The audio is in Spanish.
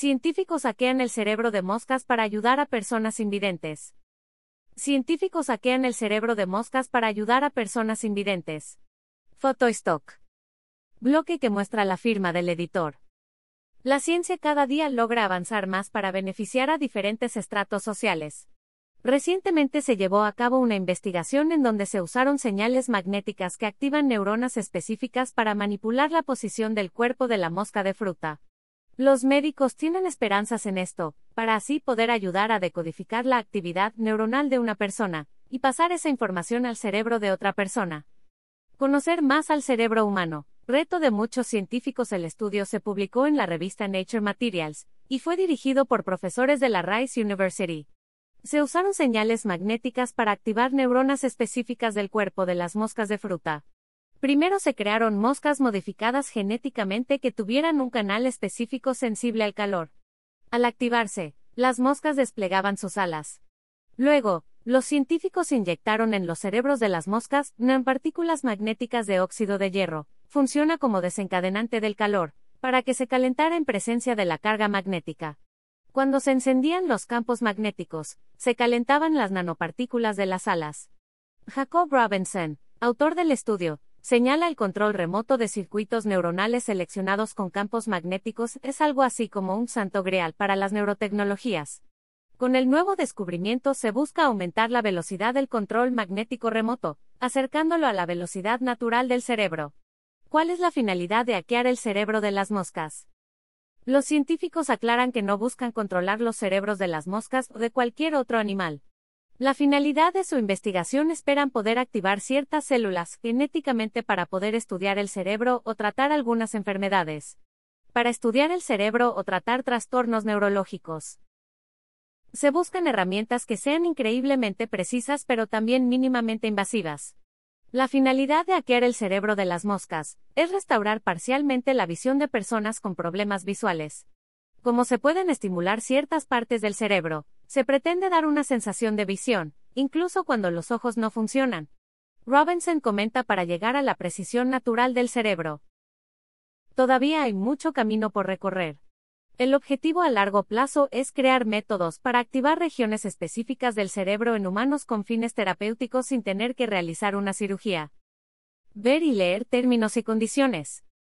Científicos hackean el cerebro de moscas para ayudar a personas invidentes. Científicos hackean el cerebro de moscas para ayudar a personas invidentes. Photostock. Bloque que muestra la firma del editor. La ciencia cada día logra avanzar más para beneficiar a diferentes estratos sociales. Recientemente se llevó a cabo una investigación en donde se usaron señales magnéticas que activan neuronas específicas para manipular la posición del cuerpo de la mosca de fruta. Los médicos tienen esperanzas en esto, para así poder ayudar a decodificar la actividad neuronal de una persona, y pasar esa información al cerebro de otra persona. Conocer más al cerebro humano. Reto de muchos científicos. El estudio se publicó en la revista Nature Materials, y fue dirigido por profesores de la Rice University. Se usaron señales magnéticas para activar neuronas específicas del cuerpo de las moscas de fruta. Primero se crearon moscas modificadas genéticamente que tuvieran un canal específico sensible al calor. Al activarse, las moscas desplegaban sus alas. Luego, los científicos inyectaron en los cerebros de las moscas nanopartículas magnéticas de óxido de hierro, funciona como desencadenante del calor, para que se calentara en presencia de la carga magnética. Cuando se encendían los campos magnéticos, se calentaban las nanopartículas de las alas. Jacob Robinson, autor del estudio, señala el control remoto de circuitos neuronales seleccionados con campos magnéticos es algo así como un santo grial para las neurotecnologías. Con el nuevo descubrimiento se busca aumentar la velocidad del control magnético remoto, acercándolo a la velocidad natural del cerebro. ¿Cuál es la finalidad de hackear el cerebro de las moscas? Los científicos aclaran que no buscan controlar los cerebros de las moscas o de cualquier otro animal. La finalidad de su investigación esperan poder activar ciertas células genéticamente para poder estudiar el cerebro o tratar algunas enfermedades. Para estudiar el cerebro o tratar trastornos neurológicos. Se buscan herramientas que sean increíblemente precisas pero también mínimamente invasivas. La finalidad de hackear el cerebro de las moscas es restaurar parcialmente la visión de personas con problemas visuales. Como se pueden estimular ciertas partes del cerebro, se pretende dar una sensación de visión, incluso cuando los ojos no funcionan. Robinson comenta para llegar a la precisión natural del cerebro. Todavía hay mucho camino por recorrer. El objetivo a largo plazo es crear métodos para activar regiones específicas del cerebro en humanos con fines terapéuticos sin tener que realizar una cirugía. Ver y leer términos y condiciones.